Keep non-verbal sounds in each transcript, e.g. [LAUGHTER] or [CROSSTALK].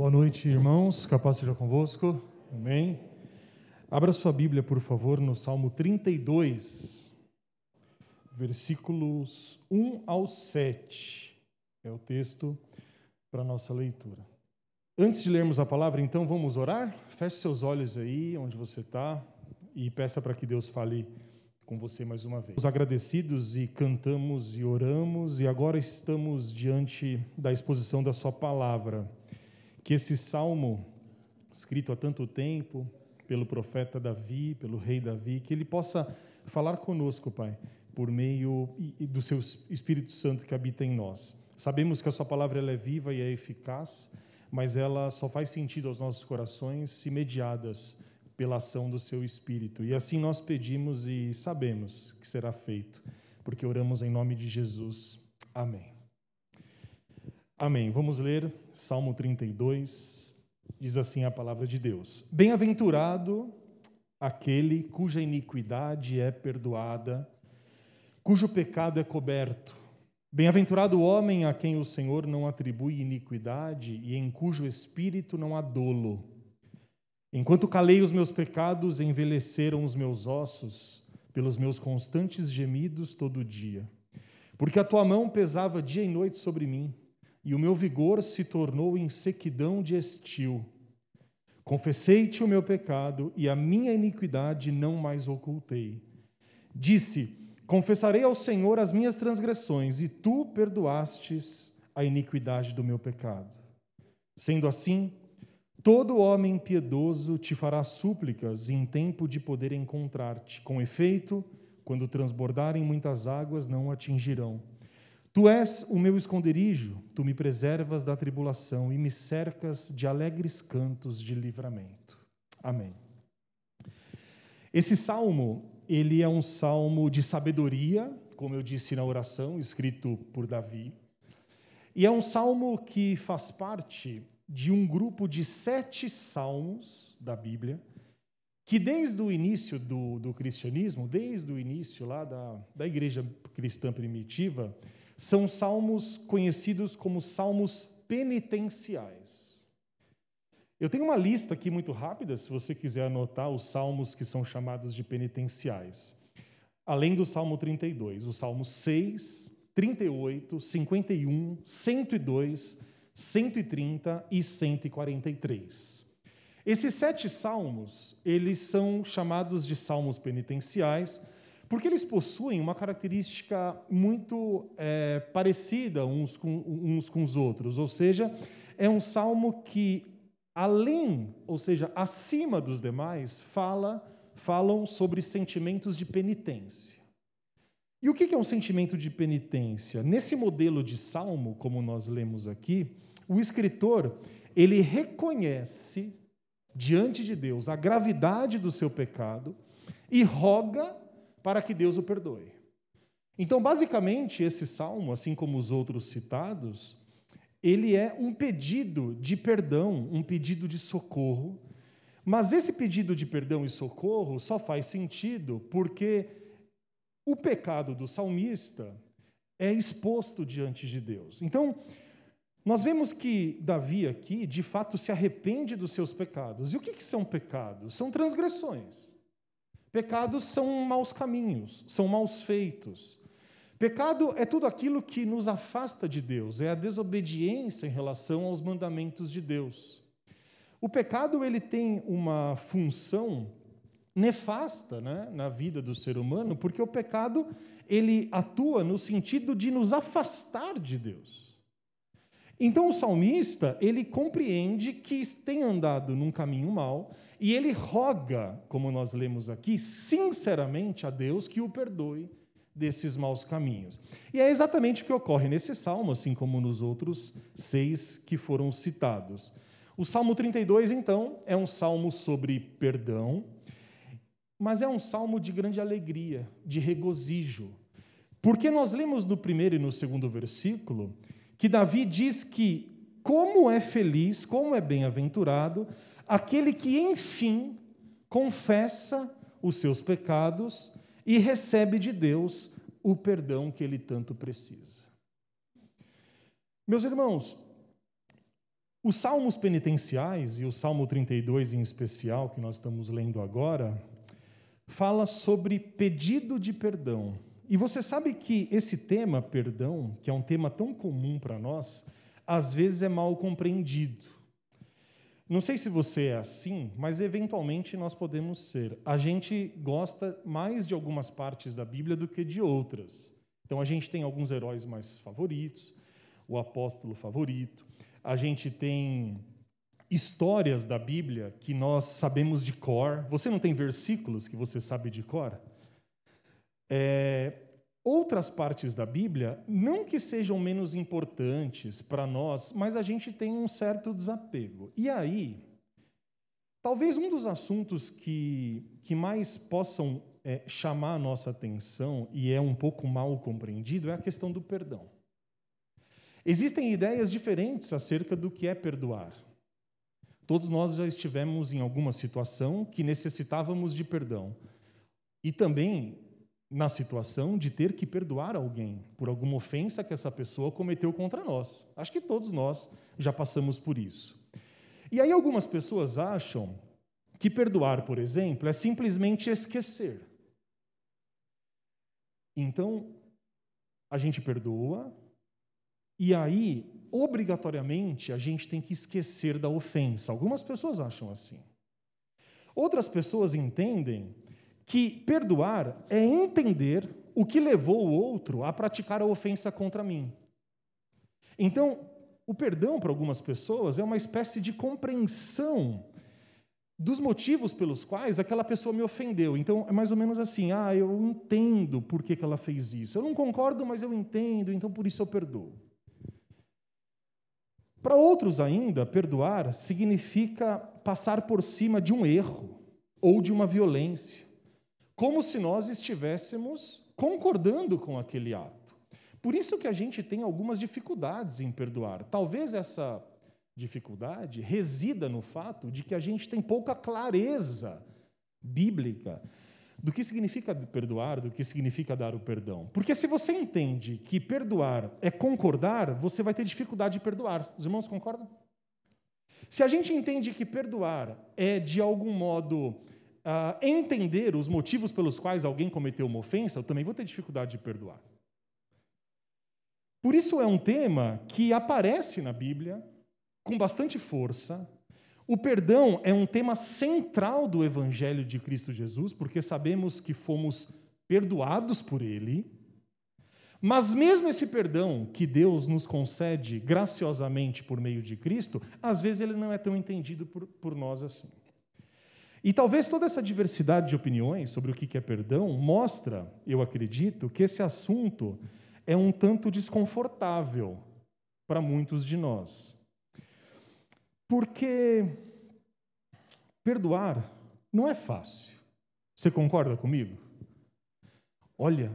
Boa noite, irmãos. Capaz seja convosco. Amém. Abra sua Bíblia, por favor, no Salmo 32, versículos 1 ao 7. É o texto para a nossa leitura. Antes de lermos a palavra, então, vamos orar? Feche seus olhos aí, onde você está, e peça para que Deus fale com você mais uma vez. Os agradecidos e cantamos e oramos, e agora estamos diante da exposição da Sua palavra que esse salmo, escrito há tanto tempo, pelo profeta Davi, pelo rei Davi, que ele possa falar conosco, Pai, por meio do seu Espírito Santo que habita em nós. Sabemos que a Sua palavra ela é viva e é eficaz, mas ela só faz sentido aos nossos corações se mediadas pela ação do Seu Espírito. E assim nós pedimos e sabemos que será feito, porque oramos em nome de Jesus. Amém. Amém. Vamos ler Salmo 32. Diz assim a palavra de Deus: Bem-aventurado aquele cuja iniquidade é perdoada, cujo pecado é coberto. Bem-aventurado o homem a quem o Senhor não atribui iniquidade e em cujo espírito não há dolo. Enquanto calei os meus pecados, envelheceram os meus ossos pelos meus constantes gemidos todo dia. Porque a tua mão pesava dia e noite sobre mim e o meu vigor se tornou em sequidão de estio. Confessei-te o meu pecado e a minha iniquidade não mais ocultei. Disse: Confessarei ao Senhor as minhas transgressões, e tu perdoastes a iniquidade do meu pecado. Sendo assim, todo homem piedoso te fará súplicas em tempo de poder encontrar-te. Com efeito, quando transbordarem muitas águas, não atingirão. Tu és o meu esconderijo, tu me preservas da tribulação e me cercas de alegres cantos de livramento. Amém. Esse salmo, ele é um salmo de sabedoria, como eu disse na oração, escrito por Davi. E é um salmo que faz parte de um grupo de sete salmos da Bíblia, que desde o início do, do cristianismo, desde o início lá da, da igreja cristã primitiva, são salmos conhecidos como salmos penitenciais. Eu tenho uma lista aqui muito rápida, se você quiser anotar os salmos que são chamados de penitenciais. Além do Salmo 32, o Salmo 6, 38, 51, 102, 130 e 143. Esses sete salmos, eles são chamados de salmos penitenciais porque eles possuem uma característica muito é, parecida uns com, uns com os outros, ou seja, é um salmo que, além, ou seja, acima dos demais, fala, falam sobre sentimentos de penitência. E o que é um sentimento de penitência? Nesse modelo de salmo, como nós lemos aqui, o escritor ele reconhece diante de Deus a gravidade do seu pecado e roga para que Deus o perdoe. Então, basicamente, esse salmo, assim como os outros citados, ele é um pedido de perdão, um pedido de socorro. Mas esse pedido de perdão e socorro só faz sentido porque o pecado do salmista é exposto diante de Deus. Então, nós vemos que Davi aqui, de fato, se arrepende dos seus pecados. E o que, são pecados? São transgressões. Pecados são maus caminhos, são maus feitos. Pecado é tudo aquilo que nos afasta de Deus, é a desobediência em relação aos mandamentos de Deus. O pecado ele tem uma função nefasta né, na vida do ser humano, porque o pecado ele atua no sentido de nos afastar de Deus. Então o salmista, ele compreende que tem andado num caminho mau e ele roga, como nós lemos aqui, sinceramente a Deus que o perdoe desses maus caminhos. E é exatamente o que ocorre nesse salmo, assim como nos outros seis que foram citados. O Salmo 32, então, é um salmo sobre perdão, mas é um salmo de grande alegria, de regozijo. Porque nós lemos no primeiro e no segundo versículo que Davi diz que como é feliz, como é bem-aventurado aquele que, enfim, confessa os seus pecados e recebe de Deus o perdão que ele tanto precisa. Meus irmãos, Os salmos penitenciais, e o Salmo 32 em especial, que nós estamos lendo agora, fala sobre pedido de perdão. E você sabe que esse tema, perdão, que é um tema tão comum para nós, às vezes é mal compreendido. Não sei se você é assim, mas eventualmente nós podemos ser. A gente gosta mais de algumas partes da Bíblia do que de outras. Então a gente tem alguns heróis mais favoritos, o apóstolo favorito, a gente tem histórias da Bíblia que nós sabemos de cor. Você não tem versículos que você sabe de cor? É, outras partes da Bíblia, não que sejam menos importantes para nós, mas a gente tem um certo desapego. E aí, talvez um dos assuntos que, que mais possam é, chamar a nossa atenção e é um pouco mal compreendido é a questão do perdão. Existem ideias diferentes acerca do que é perdoar. Todos nós já estivemos em alguma situação que necessitávamos de perdão. E também na situação de ter que perdoar alguém por alguma ofensa que essa pessoa cometeu contra nós. Acho que todos nós já passamos por isso. E aí algumas pessoas acham que perdoar, por exemplo, é simplesmente esquecer. Então, a gente perdoa, e aí, obrigatoriamente, a gente tem que esquecer da ofensa. Algumas pessoas acham assim. Outras pessoas entendem que perdoar é entender o que levou o outro a praticar a ofensa contra mim. Então, o perdão para algumas pessoas é uma espécie de compreensão dos motivos pelos quais aquela pessoa me ofendeu. Então, é mais ou menos assim: ah, eu entendo por que, ela fez isso. Eu não concordo, mas eu entendo, então por isso eu perdoo. Para outros ainda, perdoar significa passar por cima de um erro ou de uma violência, como se nós estivéssemos concordando com aquele ato. Por isso que a gente tem algumas dificuldades em perdoar. Talvez essa dificuldade resida no fato de que a gente tem pouca clareza bíblica do que significa perdoar, do que significa dar o perdão. Porque se você entende que perdoar é concordar, você vai ter dificuldade de perdoar. Os irmãos concordam? Se a gente entende que perdoar é, de algum modo, uh, entender os motivos pelos quais alguém cometeu uma ofensa, eu também vou ter dificuldade de perdoar. Por isso é um tema que aparece na Bíblia com bastante força, o perdão é um tema central do Evangelho de Cristo Jesus, porque sabemos que fomos perdoados por Ele. Mas mesmo esse perdão que Deus nos concede graciosamente por meio de Cristo, às vezes ele não é tão entendido por, por nós assim. E talvez toda essa diversidade de opiniões sobre o que é perdão mostra, eu acredito, que esse assunto é um tanto desconfortável para muitos de nós. Porque perdoar não é fácil. Você concorda comigo? Olha,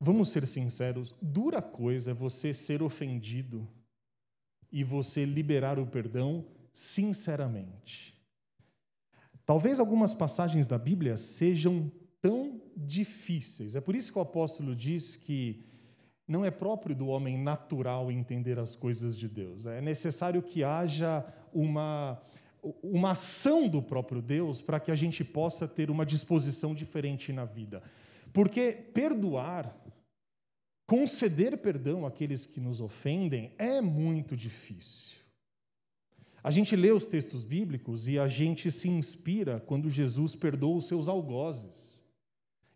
vamos ser sinceros, dura coisa é você ser ofendido e você liberar o perdão sinceramente. Talvez algumas passagens da Bíblia sejam tão difíceis. É por isso que o apóstolo diz que não é próprio do homem natural entender as coisas de Deus. É necessário que haja uma, uma ação do próprio Deus para que a gente possa ter uma disposição diferente na vida. Porque perdoar, conceder perdão àqueles que nos ofendem é muito difícil. A gente lê os textos bíblicos e a gente se inspira quando Jesus perdoa os seus algozes.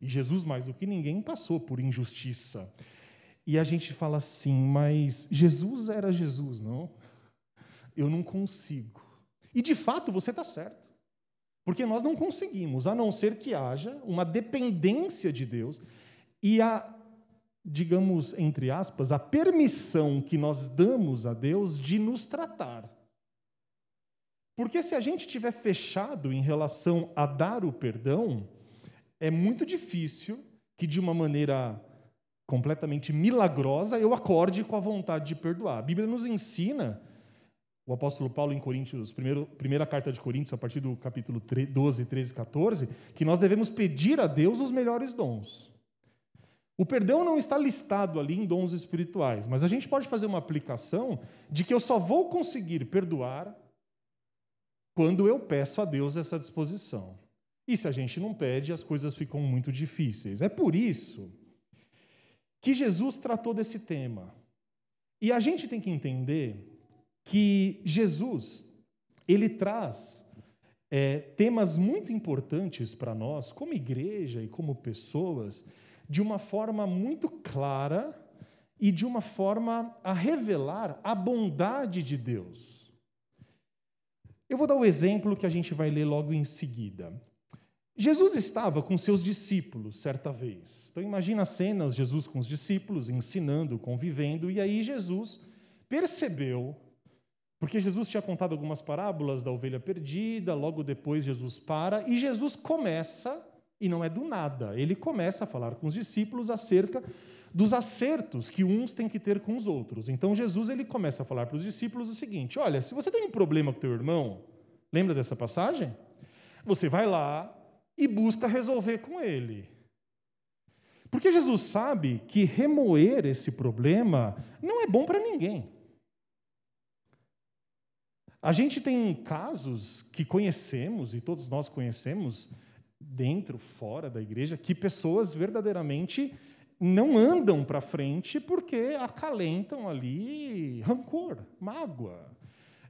E Jesus, mais do que ninguém, passou por injustiça. E a gente fala assim, mas Jesus era Jesus, não? Eu não consigo. E de fato você está certo. Porque nós não conseguimos, a não ser que haja uma dependência de Deus e a, digamos, entre aspas, a permissão que nós damos a Deus de nos tratar. Porque se a gente estiver fechado em relação a dar o perdão, é muito difícil que de uma maneira completamente milagrosa, eu acorde com a vontade de perdoar. A Bíblia nos ensina, o apóstolo Paulo em Coríntios, primeiro, primeira carta de Coríntios, a partir do capítulo 12, 13 e 14, que nós devemos pedir a Deus os melhores dons. O perdão não está listado ali em dons espirituais, mas a gente pode fazer uma aplicação de que eu só vou conseguir perdoar quando eu peço a Deus essa disposição. E se a gente não pede, as coisas ficam muito difíceis. É por isso que Jesus tratou desse tema. E a gente tem que entender que Jesus ele traz é, temas muito importantes para nós, como igreja e como pessoas, de uma forma muito clara e de uma forma a revelar a bondade de Deus. Eu vou dar o um exemplo que a gente vai ler logo em seguida. Jesus estava com seus discípulos certa vez. Então imagina a cena, Jesus com os discípulos, ensinando, convivendo, e aí Jesus percebeu porque Jesus tinha contado algumas parábolas da ovelha perdida, logo depois Jesus para e Jesus começa, e não é do nada, ele começa a falar com os discípulos acerca dos acertos que uns têm que ter com os outros. Então Jesus ele começa a falar para os discípulos o seguinte: olha, se você tem um problema com teu irmão, lembra dessa passagem? Você vai lá e busca resolver com ele. Porque Jesus sabe que remoer esse problema não é bom para ninguém. A gente tem casos que conhecemos, e todos nós conhecemos, dentro, fora da igreja, que pessoas verdadeiramente não andam para frente porque acalentam ali rancor, mágoa.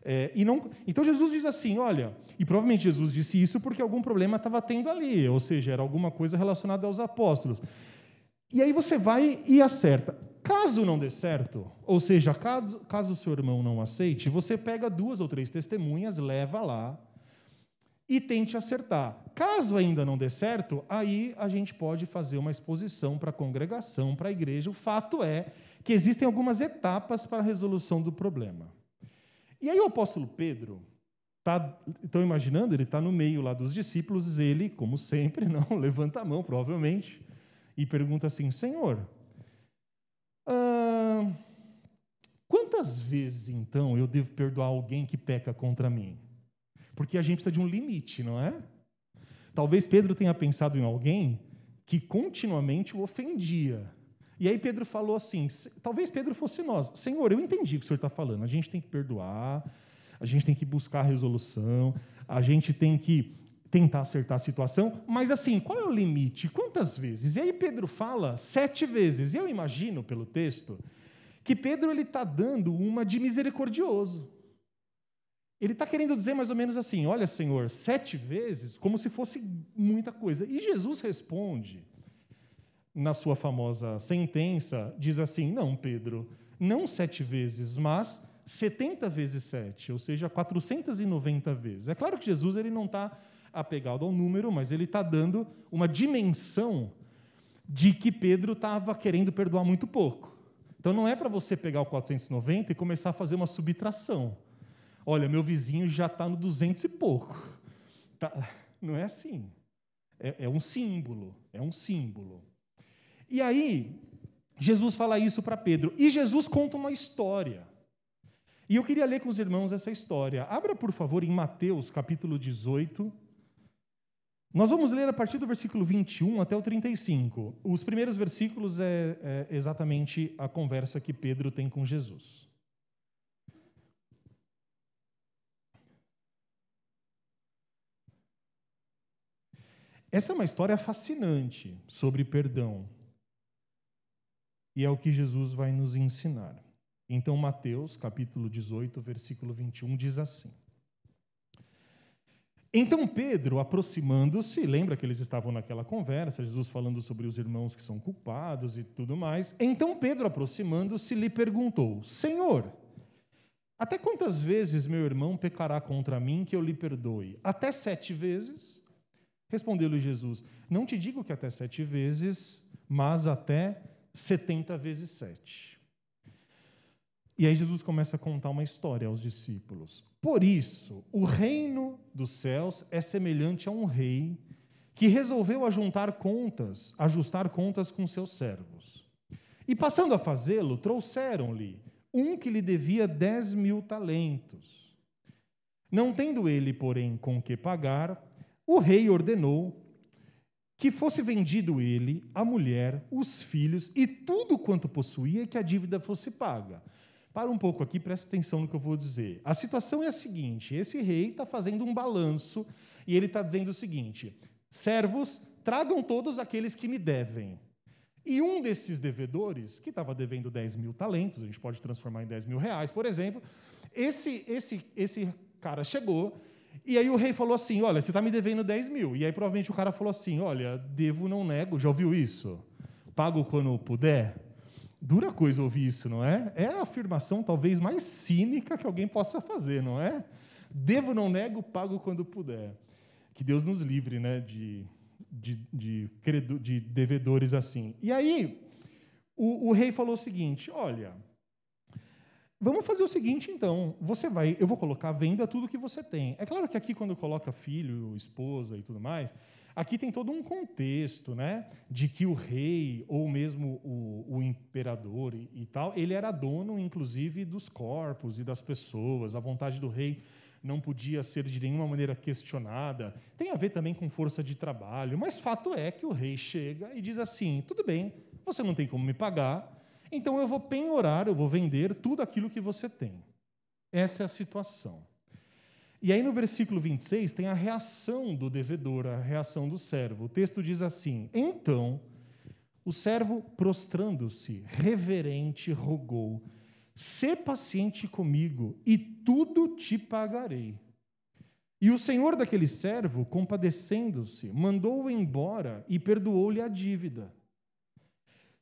É, e não, então Jesus diz assim: olha, e provavelmente Jesus disse isso porque algum problema estava tendo ali, ou seja, era alguma coisa relacionada aos apóstolos. E aí você vai e acerta. Caso não dê certo, ou seja, caso, caso o seu irmão não aceite, você pega duas ou três testemunhas, leva lá e tente acertar. Caso ainda não dê certo, aí a gente pode fazer uma exposição para a congregação, para a igreja. O fato é que existem algumas etapas para a resolução do problema. E aí o apóstolo Pedro, tá, estão imaginando, ele está no meio lá dos discípulos, ele, como sempre, [LAUGHS] não levanta a mão, provavelmente, e pergunta assim: Senhor, ah, quantas vezes, então, eu devo perdoar alguém que peca contra mim? Porque a gente precisa de um limite, não é? Talvez Pedro tenha pensado em alguém que continuamente o ofendia. E aí Pedro falou assim: talvez Pedro fosse nós. Senhor, eu entendi o que o senhor está falando. A gente tem que perdoar, a gente tem que buscar resolução, a gente tem que tentar acertar a situação, mas assim, qual é o limite? Quantas vezes? E aí Pedro fala sete vezes. E eu imagino, pelo texto, que Pedro ele está dando uma de misericordioso. Ele está querendo dizer mais ou menos assim: olha, Senhor, sete vezes, como se fosse muita coisa. E Jesus responde, na sua famosa sentença, diz assim: não, Pedro, não sete vezes, mas setenta vezes sete, ou seja, 490 vezes. É claro que Jesus ele não está apegado ao número, mas ele está dando uma dimensão de que Pedro estava querendo perdoar muito pouco. Então não é para você pegar o 490 e começar a fazer uma subtração. Olha, meu vizinho já está no 200 e pouco. Tá, não é assim. É, é um símbolo. É um símbolo. E aí, Jesus fala isso para Pedro. E Jesus conta uma história. E eu queria ler com os irmãos essa história. Abra, por favor, em Mateus, capítulo 18, nós vamos ler a partir do versículo 21 até o 35. Os primeiros versículos é, é exatamente a conversa que Pedro tem com Jesus. Essa é uma história fascinante sobre perdão. E é o que Jesus vai nos ensinar. Então, Mateus, capítulo 18, versículo 21, diz assim: então Pedro, aproximando-se, lembra que eles estavam naquela conversa, Jesus falando sobre os irmãos que são culpados e tudo mais. Então Pedro, aproximando-se, lhe perguntou: Senhor, até quantas vezes meu irmão pecará contra mim que eu lhe perdoe? Até sete vezes? Respondeu-lhe Jesus: Não te digo que até sete vezes, mas até setenta vezes sete. E aí Jesus começa a contar uma história aos discípulos. Por isso, o reino dos céus é semelhante a um rei que resolveu ajuntar contas, ajustar contas com seus servos. E passando a fazê-lo, trouxeram-lhe um que lhe devia dez mil talentos. Não tendo ele, porém, com que pagar, o rei ordenou que fosse vendido ele, a mulher, os filhos e tudo quanto possuía e que a dívida fosse paga. Para um pouco aqui, presta atenção no que eu vou dizer. A situação é a seguinte: esse rei está fazendo um balanço e ele está dizendo o seguinte: servos, tragam todos aqueles que me devem. E um desses devedores, que estava devendo 10 mil talentos, a gente pode transformar em 10 mil reais, por exemplo, esse, esse, esse cara chegou e aí o rei falou assim: Olha, você está me devendo 10 mil. E aí provavelmente o cara falou assim: Olha, devo, não nego. Já ouviu isso? Pago quando puder. Dura coisa ouvir isso, não é? É a afirmação talvez mais cínica que alguém possa fazer, não é? Devo, não nego, pago quando puder. Que Deus nos livre né, de, de, de, de devedores assim. E aí o, o rei falou o seguinte: Olha, Vamos fazer o seguinte, então. Você vai, eu vou colocar à venda tudo que você tem. É claro que aqui, quando coloca filho, esposa e tudo mais, aqui tem todo um contexto, né? De que o rei, ou mesmo o, o imperador e, e, tal, ele era dono, inclusive, dos corpos e das pessoas. A vontade do rei não podia ser de nenhuma maneira questionada. Tem a ver também com força de trabalho. Mas fato é que o rei chega e diz assim: tudo bem, você não tem como me pagar então eu vou penhorar, eu vou vender tudo aquilo que você tem. Essa é a situação. E aí no versículo 26 tem a reação do devedor, a reação do servo. O texto diz assim: Então o servo, prostrando-se, reverente, rogou: Sê paciente comigo, e tudo te pagarei. E o senhor daquele servo, compadecendo-se, mandou-o embora e perdoou-lhe a dívida.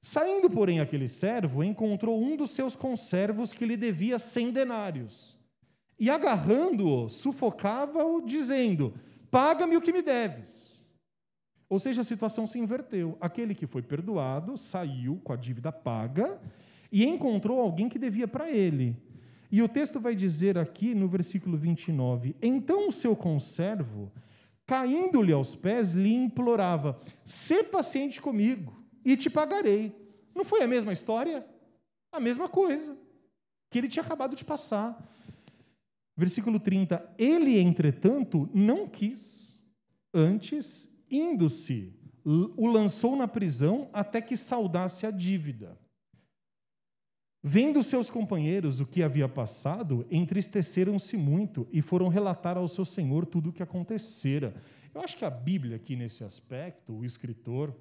Saindo, porém, aquele servo, encontrou um dos seus conservos que lhe devia cem denários. E agarrando-o, sufocava-o, dizendo: Paga-me o que me deves. Ou seja, a situação se inverteu. Aquele que foi perdoado saiu com a dívida paga e encontrou alguém que devia para ele. E o texto vai dizer aqui no versículo 29: Então o seu conservo, caindo-lhe aos pés, lhe implorava: Sê paciente comigo e te pagarei. Não foi a mesma história? A mesma coisa que ele tinha acabado de passar. Versículo 30. Ele, entretanto, não quis. Antes, indo-se, o lançou na prisão até que saudasse a dívida. Vendo seus companheiros o que havia passado, entristeceram-se muito e foram relatar ao seu senhor tudo o que acontecera. Eu acho que a Bíblia, aqui nesse aspecto, o escritor,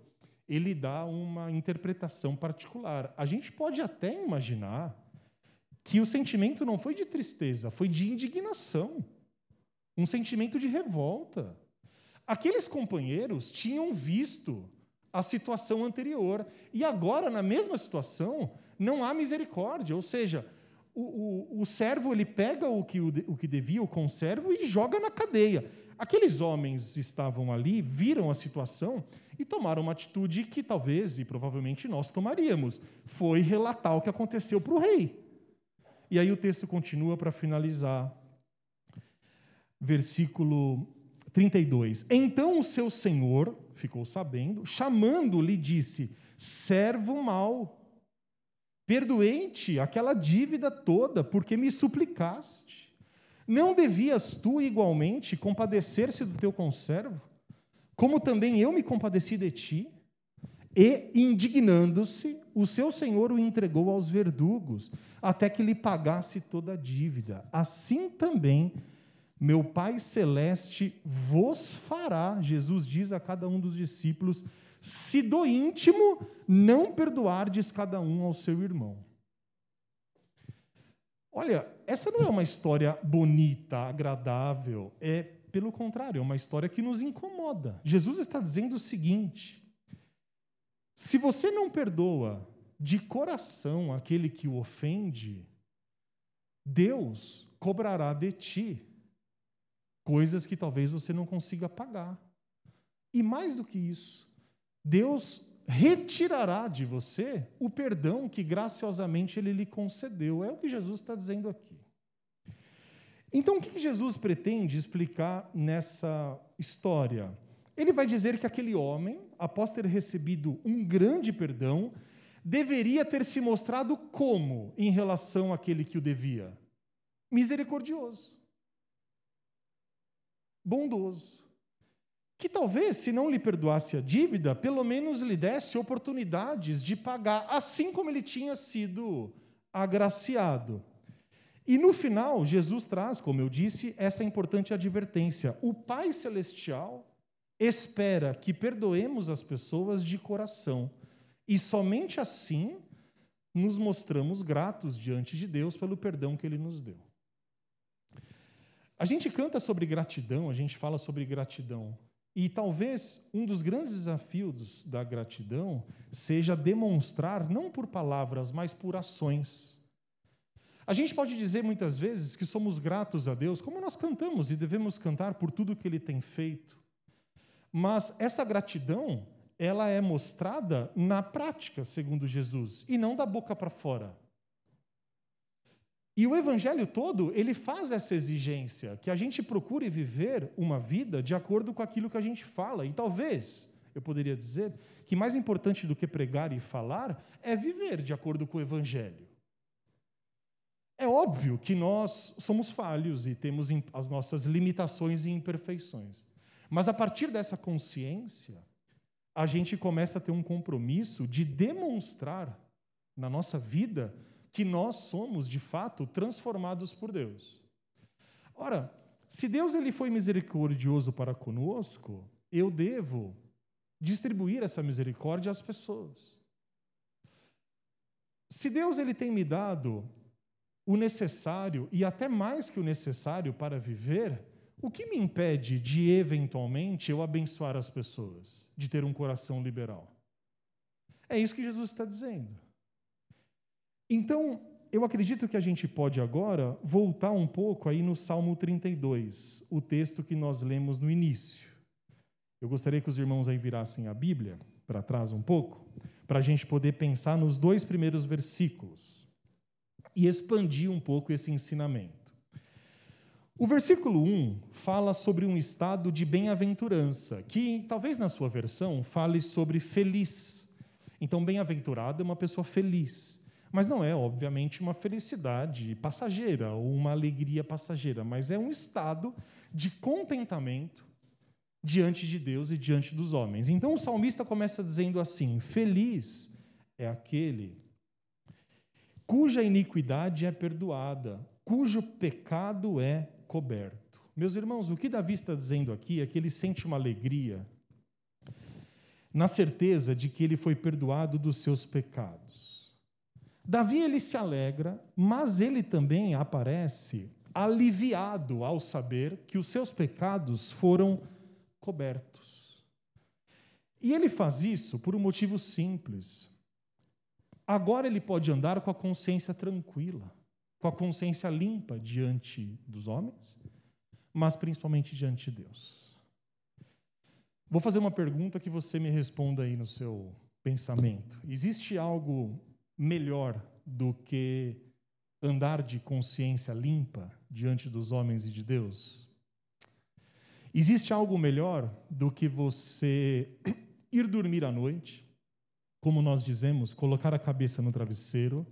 ele dá uma interpretação particular. A gente pode até imaginar que o sentimento não foi de tristeza, foi de indignação, um sentimento de revolta. Aqueles companheiros tinham visto a situação anterior e agora, na mesma situação, não há misericórdia, ou seja, o, o, o servo ele pega o que, o, o que devia, o conservo, e joga na cadeia. Aqueles homens estavam ali, viram a situação e tomaram uma atitude que talvez e provavelmente nós tomaríamos. Foi relatar o que aconteceu para o rei. E aí o texto continua para finalizar. Versículo 32. Então o seu senhor ficou sabendo, chamando-lhe, disse: Servo mau, perdoei-te aquela dívida toda, porque me suplicaste. Não devias tu igualmente compadecer-se do teu conservo? como também eu me compadeci de ti. E, indignando-se, o seu senhor o entregou aos verdugos, até que lhe pagasse toda a dívida. Assim também meu Pai Celeste vos fará, Jesus diz a cada um dos discípulos, se do íntimo não perdoardes cada um ao seu irmão. Olha, essa não é uma história bonita, agradável, é pelo contrário, é uma história que nos incomoda. Jesus está dizendo o seguinte: se você não perdoa de coração aquele que o ofende, Deus cobrará de ti coisas que talvez você não consiga pagar. E mais do que isso, Deus retirará de você o perdão que graciosamente ele lhe concedeu. É o que Jesus está dizendo aqui. Então, o que Jesus pretende explicar nessa história? Ele vai dizer que aquele homem, após ter recebido um grande perdão, deveria ter se mostrado como em relação àquele que o devia? Misericordioso, bondoso, que talvez, se não lhe perdoasse a dívida, pelo menos lhe desse oportunidades de pagar, assim como ele tinha sido agraciado. E no final, Jesus traz, como eu disse, essa importante advertência: o Pai Celestial espera que perdoemos as pessoas de coração, e somente assim nos mostramos gratos diante de Deus pelo perdão que ele nos deu. A gente canta sobre gratidão, a gente fala sobre gratidão. E talvez um dos grandes desafios da gratidão seja demonstrar, não por palavras, mas por ações. A gente pode dizer muitas vezes que somos gratos a Deus, como nós cantamos e devemos cantar por tudo que Ele tem feito. Mas essa gratidão, ela é mostrada na prática, segundo Jesus, e não da boca para fora. E o evangelho todo, ele faz essa exigência, que a gente procure viver uma vida de acordo com aquilo que a gente fala. E talvez, eu poderia dizer, que mais importante do que pregar e falar é viver de acordo com o evangelho. É óbvio que nós somos falhos e temos as nossas limitações e imperfeições. Mas a partir dessa consciência, a gente começa a ter um compromisso de demonstrar na nossa vida que nós somos, de fato, transformados por Deus. Ora, se Deus ele foi misericordioso para conosco, eu devo distribuir essa misericórdia às pessoas. Se Deus ele tem me dado o necessário e até mais que o necessário para viver, o que me impede de eventualmente eu abençoar as pessoas, de ter um coração liberal? É isso que Jesus está dizendo. Então, eu acredito que a gente pode agora voltar um pouco aí no Salmo 32, o texto que nós lemos no início. Eu gostaria que os irmãos aí virassem a Bíblia para trás um pouco, para a gente poder pensar nos dois primeiros versículos e expandir um pouco esse ensinamento. O versículo 1 fala sobre um estado de bem-aventurança, que talvez na sua versão fale sobre feliz. Então, bem-aventurado é uma pessoa feliz. Mas não é, obviamente, uma felicidade passageira ou uma alegria passageira, mas é um estado de contentamento diante de Deus e diante dos homens. Então o salmista começa dizendo assim: Feliz é aquele cuja iniquidade é perdoada, cujo pecado é coberto. Meus irmãos, o que Davi está dizendo aqui é que ele sente uma alegria na certeza de que ele foi perdoado dos seus pecados. Davi ele se alegra, mas ele também aparece aliviado ao saber que os seus pecados foram cobertos. E ele faz isso por um motivo simples. Agora ele pode andar com a consciência tranquila, com a consciência limpa diante dos homens, mas principalmente diante de Deus. Vou fazer uma pergunta que você me responda aí no seu pensamento. Existe algo melhor do que andar de consciência limpa diante dos homens e de Deus? Existe algo melhor do que você [CLEARS THROAT] ir dormir à noite, como nós dizemos, colocar a cabeça no travesseiro,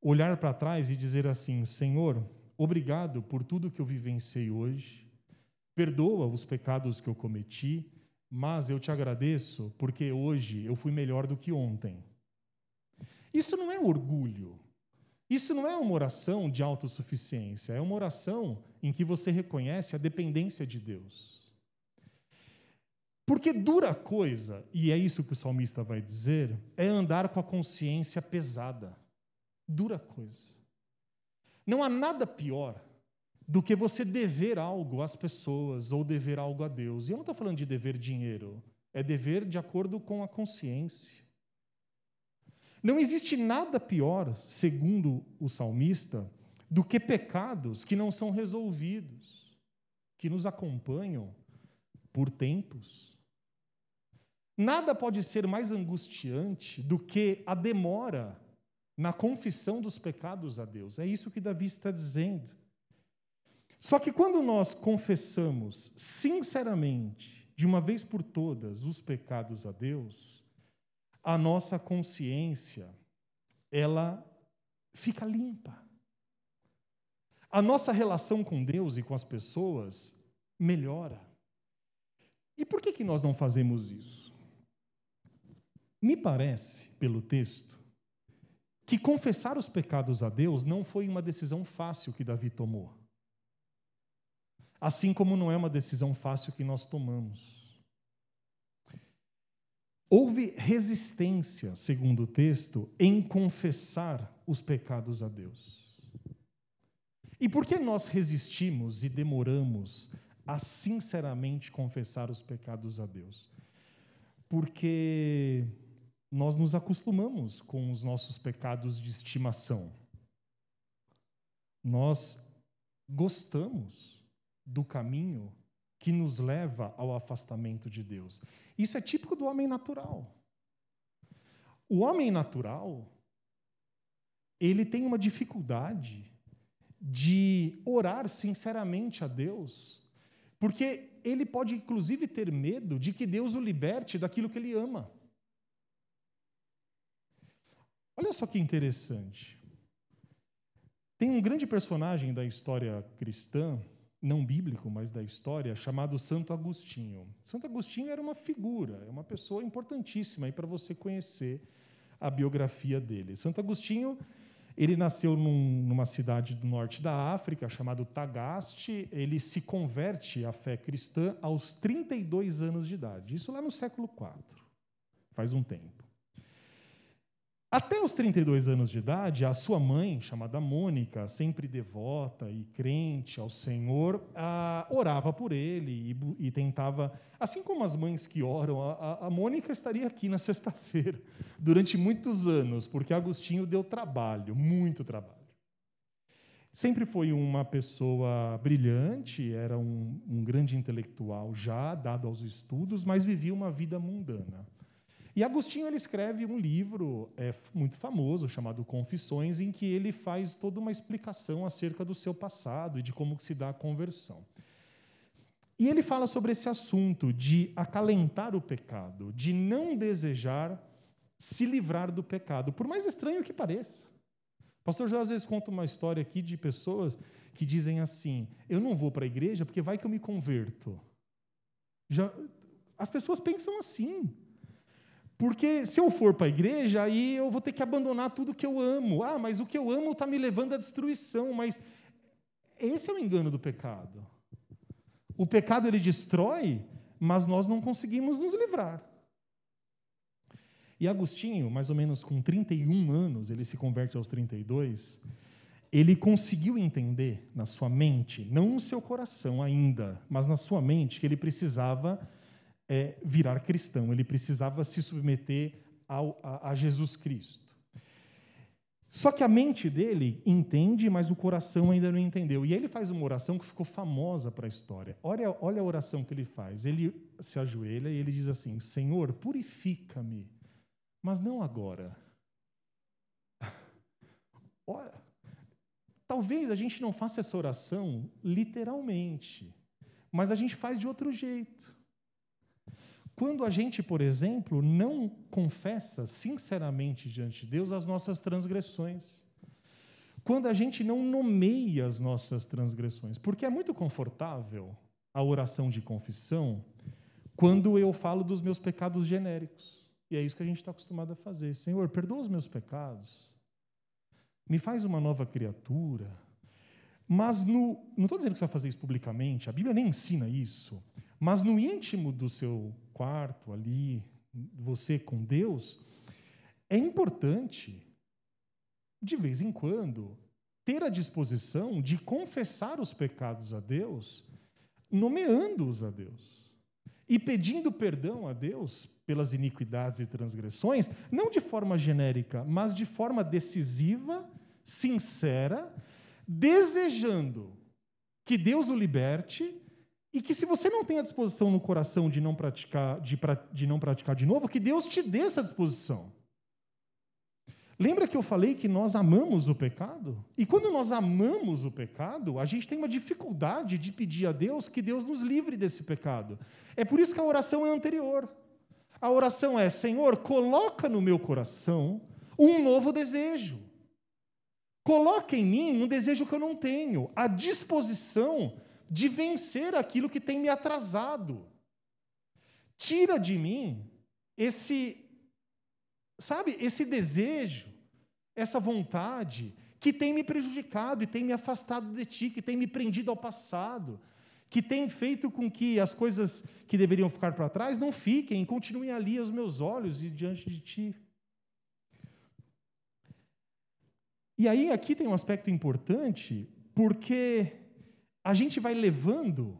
olhar para trás e dizer assim: Senhor, obrigado por tudo que eu vivenciei hoje, perdoa os pecados que eu cometi, mas eu te agradeço porque hoje eu fui melhor do que ontem. Isso não é orgulho. Isso não é uma oração de autossuficiência, é uma oração em que você reconhece a dependência de Deus. Porque dura coisa, e é isso que o salmista vai dizer, é andar com a consciência pesada. Dura coisa. Não há nada pior do que você dever algo às pessoas ou dever algo a Deus. E eu não estou falando de dever dinheiro, é dever de acordo com a consciência. Não existe nada pior, segundo o salmista, do que pecados que não são resolvidos, que nos acompanham por tempos. Nada pode ser mais angustiante do que a demora na confissão dos pecados a Deus. É isso que Davi está dizendo. Só que quando nós confessamos sinceramente, de uma vez por todas, os pecados a Deus, a nossa consciência ela fica limpa. A nossa relação com Deus e com as pessoas melhora. E por que, que nós não fazemos isso? Me parece, pelo texto, que confessar os pecados a Deus não foi uma decisão fácil que Davi tomou. Assim como não é uma decisão fácil que nós tomamos. Houve resistência, segundo o texto, em confessar os pecados a Deus. E por que nós resistimos e demoramos a sinceramente confessar os pecados a Deus? Porque nós nos acostumamos com os nossos pecados de estimação. Nós gostamos do caminho que nos leva ao afastamento de Deus. Isso é típico do homem natural. O homem natural, ele tem uma dificuldade de orar sinceramente a Deus, porque ele pode inclusive ter medo de que Deus o liberte daquilo que ele ama. Olha só que interessante. Tem um grande personagem da história cristã não bíblico, mas da história, chamado Santo Agostinho. Santo Agostinho era uma figura, é uma pessoa importantíssima para você conhecer a biografia dele. Santo Agostinho, ele nasceu num, numa cidade do norte da África, chamado Tagaste. Ele se converte à fé cristã aos 32 anos de idade. Isso lá no século IV, faz um tempo. Até os 32 anos de idade, a sua mãe, chamada Mônica, sempre devota e crente ao Senhor, ah, orava por ele e, e, tentava, assim como as mães que oram, a, a Mônica estaria aqui na sexta-feira durante muitos anos, porque Agostinho deu trabalho, muito trabalho. Sempre foi uma pessoa brilhante, era um, um grande intelectual já, dado aos estudos, mas vivia uma vida mundana. E Agostinho ele escreve um livro é, muito famoso chamado Confissões, em que ele faz toda uma explicação acerca do seu passado e de como se dá a conversão. E ele fala sobre esse assunto de acalentar o pecado, de não desejar se livrar do pecado, por mais estranho que pareça. Pastor João às vezes conta uma história aqui de pessoas que dizem assim: eu não vou para a igreja porque vai que eu me converto. Já, as pessoas pensam assim. Porque se eu for para a igreja, aí eu vou ter que abandonar tudo que eu amo. Ah, mas o que eu amo está me levando à destruição. Mas esse é o engano do pecado. O pecado ele destrói, mas nós não conseguimos nos livrar. E Agostinho, mais ou menos com 31 anos, ele se converte aos 32, ele conseguiu entender na sua mente, não no seu coração ainda, mas na sua mente, que ele precisava é, virar cristão, ele precisava se submeter ao, a, a Jesus Cristo. Só que a mente dele entende, mas o coração ainda não entendeu. E ele faz uma oração que ficou famosa para a história. Olha, olha a oração que ele faz. Ele se ajoelha e ele diz assim: Senhor, purifica-me, mas não agora. [LAUGHS] Olha, talvez a gente não faça essa oração literalmente, mas a gente faz de outro jeito. Quando a gente, por exemplo, não confessa sinceramente diante de Deus as nossas transgressões. Quando a gente não nomeia as nossas transgressões. Porque é muito confortável a oração de confissão quando eu falo dos meus pecados genéricos. E é isso que a gente está acostumado a fazer. Senhor, perdoa os meus pecados. Me faz uma nova criatura. Mas no, não estou dizendo que você vai fazer isso publicamente, a Bíblia nem ensina isso. Mas no íntimo do seu quarto ali, você com Deus, é importante, de vez em quando, ter a disposição de confessar os pecados a Deus, nomeando-os a Deus. E pedindo perdão a Deus pelas iniquidades e transgressões, não de forma genérica, mas de forma decisiva, sincera, desejando que Deus o liberte e que se você não tem a disposição no coração de não praticar, de, de não praticar de novo, que Deus te dê essa disposição. Lembra que eu falei que nós amamos o pecado? E quando nós amamos o pecado, a gente tem uma dificuldade de pedir a Deus que Deus nos livre desse pecado. É por isso que a oração é anterior. A oração é: Senhor, coloca no meu coração um novo desejo. Coloca em mim um desejo que eu não tenho, a disposição de vencer aquilo que tem me atrasado. Tira de mim esse, sabe, esse desejo, essa vontade que tem me prejudicado e tem me afastado de ti, que tem me prendido ao passado, que tem feito com que as coisas que deveriam ficar para trás não fiquem, continuem ali aos meus olhos e diante de ti. E aí aqui tem um aspecto importante, porque a gente vai levando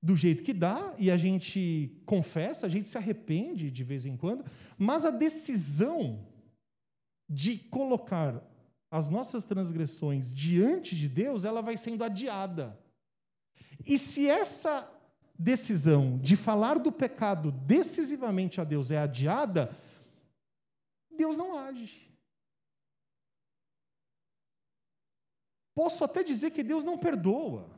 do jeito que dá e a gente confessa, a gente se arrepende de vez em quando, mas a decisão de colocar as nossas transgressões diante de Deus, ela vai sendo adiada. E se essa decisão de falar do pecado decisivamente a Deus é adiada, Deus não age. Posso até dizer que Deus não perdoa.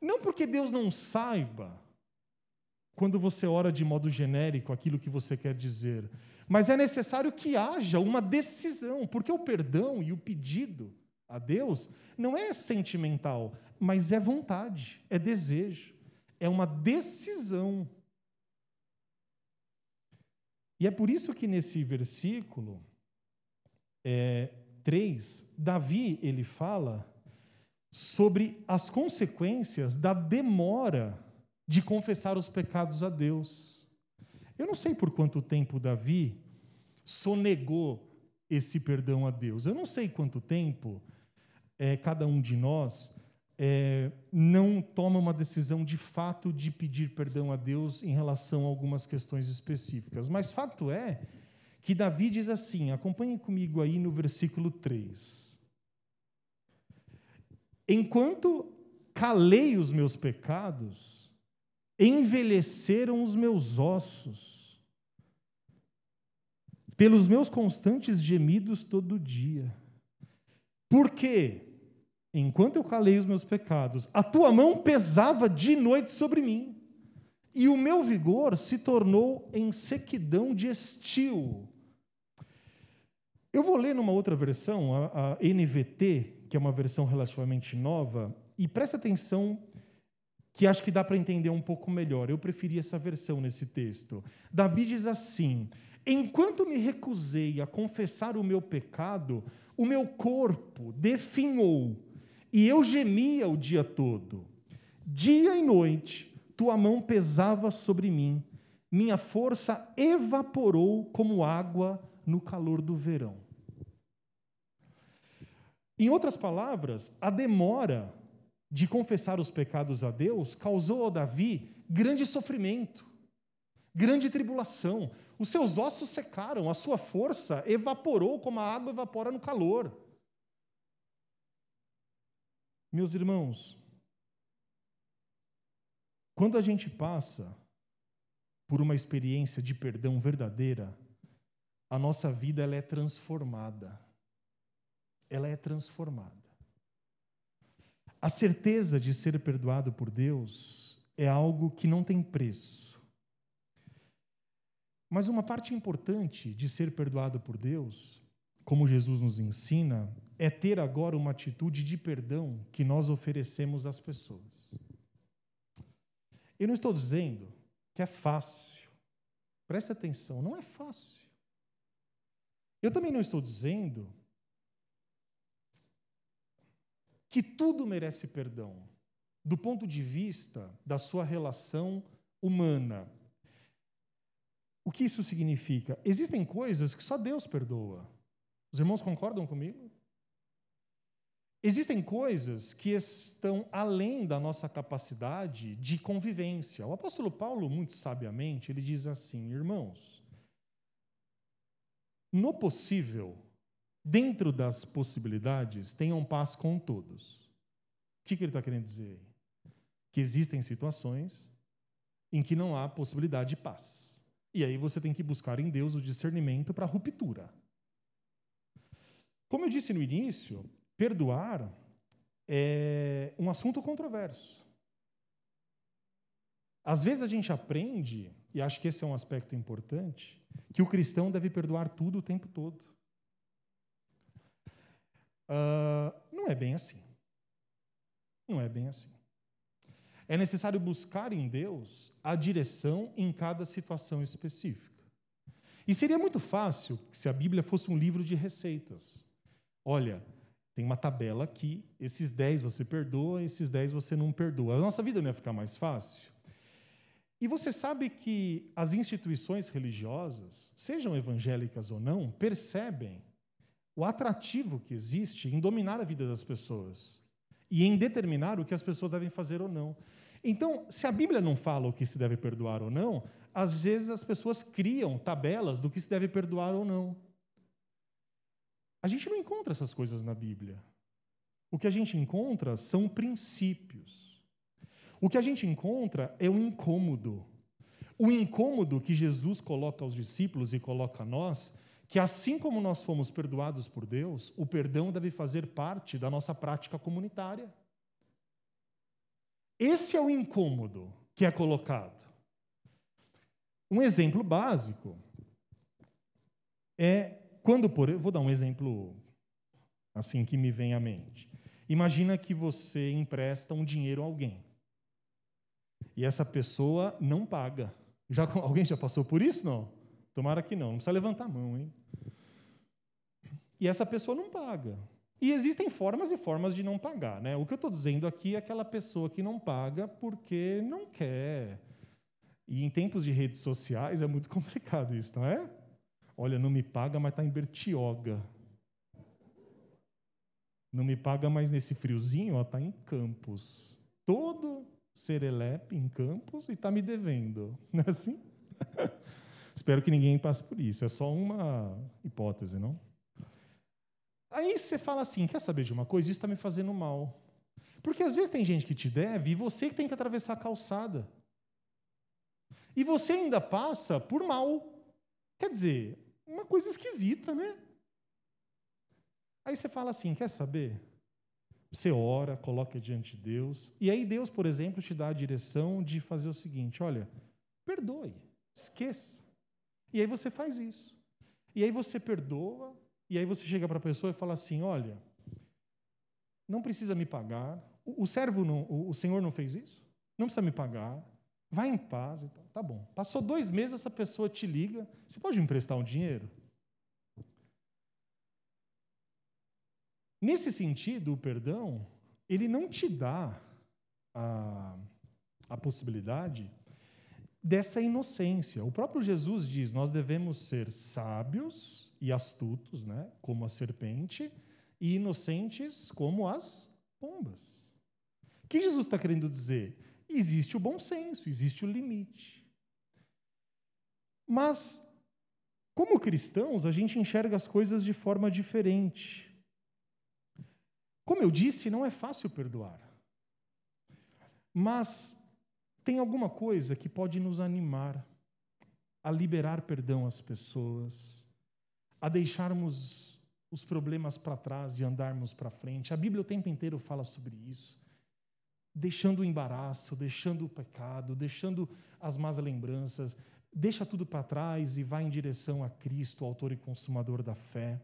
Não porque Deus não saiba, quando você ora de modo genérico aquilo que você quer dizer, mas é necessário que haja uma decisão, porque o perdão e o pedido a Deus não é sentimental, mas é vontade, é desejo, é uma decisão. E é por isso que nesse versículo é, 3, Davi ele fala sobre as consequências da demora de confessar os pecados a Deus. Eu não sei por quanto tempo Davi sonegou esse perdão a Deus. Eu não sei quanto tempo é, cada um de nós é, não toma uma decisão de fato de pedir perdão a Deus em relação a algumas questões específicas. Mas fato é que Davi diz assim: acompanhe comigo aí no versículo 3. Enquanto calei os meus pecados, envelheceram os meus ossos, pelos meus constantes gemidos todo dia. Porque, enquanto eu calei os meus pecados, a tua mão pesava de noite sobre mim, e o meu vigor se tornou em sequidão de estio. Eu vou ler numa outra versão, a, a NVT, que é uma versão relativamente nova, e presta atenção que acho que dá para entender um pouco melhor. Eu preferi essa versão nesse texto. Davi diz assim: Enquanto me recusei a confessar o meu pecado, o meu corpo definhou e eu gemia o dia todo. Dia e noite, tua mão pesava sobre mim, minha força evaporou como água no calor do verão. Em outras palavras, a demora de confessar os pecados a Deus causou a Davi grande sofrimento, grande tribulação. Os seus ossos secaram, a sua força evaporou como a água evapora no calor. Meus irmãos, quando a gente passa por uma experiência de perdão verdadeira, a nossa vida ela é transformada ela é transformada. A certeza de ser perdoado por Deus é algo que não tem preço. Mas uma parte importante de ser perdoado por Deus, como Jesus nos ensina, é ter agora uma atitude de perdão que nós oferecemos às pessoas. Eu não estou dizendo que é fácil. Preste atenção, não é fácil. Eu também não estou dizendo que tudo merece perdão, do ponto de vista da sua relação humana. O que isso significa? Existem coisas que só Deus perdoa. Os irmãos concordam comigo? Existem coisas que estão além da nossa capacidade de convivência. O apóstolo Paulo, muito sabiamente, ele diz assim: irmãos, no possível, dentro das possibilidades, tenham paz com todos. O que, que ele está querendo dizer? Que existem situações em que não há possibilidade de paz. E aí você tem que buscar em Deus o discernimento para a ruptura. Como eu disse no início, perdoar é um assunto controverso. Às vezes a gente aprende, e acho que esse é um aspecto importante, que o cristão deve perdoar tudo o tempo todo. Uh, não é bem assim. Não é bem assim. É necessário buscar em Deus a direção em cada situação específica. E seria muito fácil se a Bíblia fosse um livro de receitas. Olha, tem uma tabela aqui, esses 10 você perdoa, esses 10 você não perdoa. A nossa vida não ia ficar mais fácil? E você sabe que as instituições religiosas, sejam evangélicas ou não, percebem o atrativo que existe em dominar a vida das pessoas e em determinar o que as pessoas devem fazer ou não. Então, se a Bíblia não fala o que se deve perdoar ou não, às vezes as pessoas criam tabelas do que se deve perdoar ou não. A gente não encontra essas coisas na Bíblia. O que a gente encontra são princípios. O que a gente encontra é o incômodo. O incômodo que Jesus coloca aos discípulos e coloca a nós, que assim como nós fomos perdoados por Deus, o perdão deve fazer parte da nossa prática comunitária. Esse é o incômodo que é colocado. Um exemplo básico é quando por, vou dar um exemplo assim que me vem à mente. Imagina que você empresta um dinheiro a alguém. E essa pessoa não paga. Já alguém já passou por isso não? Tomara que não, não precisa levantar a mão, hein? E essa pessoa não paga. E existem formas e formas de não pagar. Né? O que eu estou dizendo aqui é aquela pessoa que não paga porque não quer. E em tempos de redes sociais é muito [LAUGHS] complicado isso, não é? Olha, não me paga, mas está em Bertioga. Não me paga mais nesse friozinho, está em Campos. Todo serelepe em Campos e está me devendo. [LAUGHS] Não é assim? [LAUGHS] Espero que ninguém passe por isso. É só uma hipótese, não? Aí você fala assim: quer saber de uma coisa? Isso está me fazendo mal. Porque às vezes tem gente que te deve e você que tem que atravessar a calçada. E você ainda passa por mal. Quer dizer, uma coisa esquisita, né? Aí você fala assim: quer saber? Você ora, coloca diante de Deus. E aí Deus, por exemplo, te dá a direção de fazer o seguinte: olha, perdoe, esqueça. E aí você faz isso. E aí você perdoa, e aí você chega para a pessoa e fala assim: olha, não precisa me pagar. O, o servo, não, o, o, Senhor não fez isso? Não precisa me pagar. Vai em paz. Tá bom. Passou dois meses, essa pessoa te liga. Você pode me emprestar um dinheiro? Nesse sentido, o perdão, ele não te dá a, a possibilidade dessa inocência. O próprio Jesus diz: nós devemos ser sábios e astutos, né, como a serpente, e inocentes como as pombas. O que Jesus está querendo dizer? Existe o bom senso, existe o limite. Mas, como cristãos, a gente enxerga as coisas de forma diferente. Como eu disse, não é fácil perdoar. Mas tem alguma coisa que pode nos animar a liberar perdão às pessoas, a deixarmos os problemas para trás e andarmos para frente. A Bíblia o tempo inteiro fala sobre isso. Deixando o embaraço, deixando o pecado, deixando as más lembranças, deixa tudo para trás e vai em direção a Cristo, autor e consumador da fé.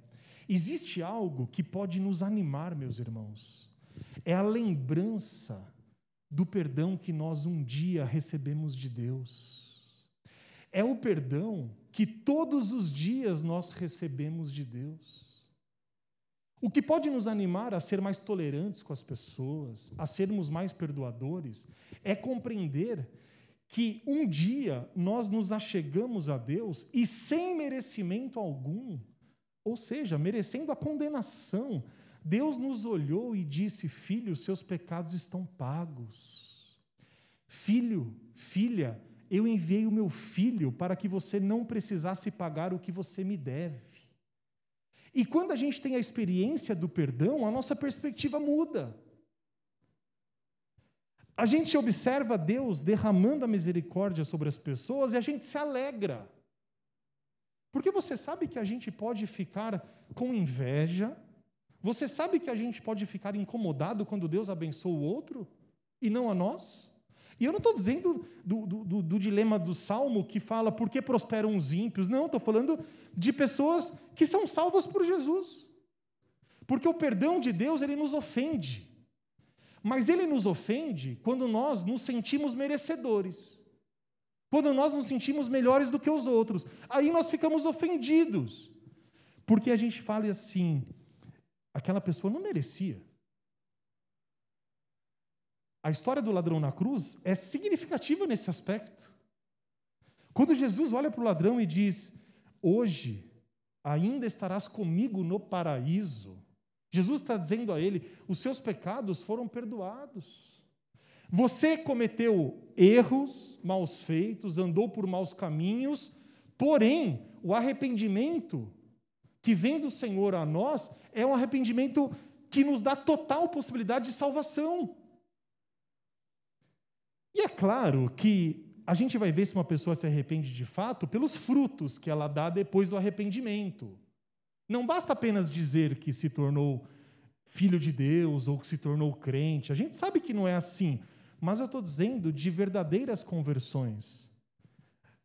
Existe algo que pode nos animar, meus irmãos. É a lembrança do perdão que nós um dia recebemos de Deus. É o perdão que todos os dias nós recebemos de Deus. O que pode nos animar a ser mais tolerantes com as pessoas, a sermos mais perdoadores, é compreender que um dia nós nos achegamos a Deus e sem merecimento algum, ou seja, merecendo a condenação, Deus nos olhou e disse: Filho, seus pecados estão pagos. Filho, filha, eu enviei o meu filho para que você não precisasse pagar o que você me deve. E quando a gente tem a experiência do perdão, a nossa perspectiva muda. A gente observa Deus derramando a misericórdia sobre as pessoas e a gente se alegra. Porque você sabe que a gente pode ficar com inveja, você sabe que a gente pode ficar incomodado quando Deus abençoa o outro e não a nós? E eu não estou dizendo do, do, do, do, dilema do salmo que fala por que prosperam os ímpios. Não, estou falando de pessoas que são salvas por Jesus. Porque o perdão de Deus ele nos ofende. Mas ele nos ofende quando nós nos sentimos merecedores. Quando nós nos sentimos melhores do que os outros. Aí nós ficamos ofendidos. Porque a gente fala assim: aquela pessoa não merecia. A história do ladrão na cruz é significativa nesse aspecto. Quando Jesus olha para o ladrão e diz: Hoje ainda estarás comigo no paraíso. Jesus está dizendo a ele: os seus pecados foram perdoados. Você cometeu erros, maus feitos, andou por maus caminhos, porém, o arrependimento que vem do Senhor a nós é um arrependimento que nos dá total possibilidade de salvação. E é claro que a gente vai ver se uma pessoa se arrepende de fato pelos frutos que ela dá depois do arrependimento. Não basta apenas dizer que se tornou filho de Deus ou que se tornou crente. A gente sabe que não é assim, mas eu estou dizendo de verdadeiras conversões.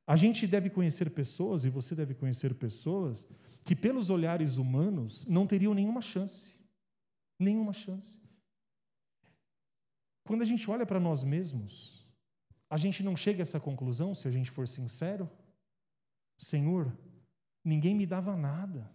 A gente deve conhecer pessoas, e você deve conhecer pessoas, que pelos olhares humanos não teriam nenhuma chance. Nenhuma chance. Quando a gente olha para nós mesmos, a gente não chega a essa conclusão, se a gente for sincero? Senhor, ninguém me dava nada.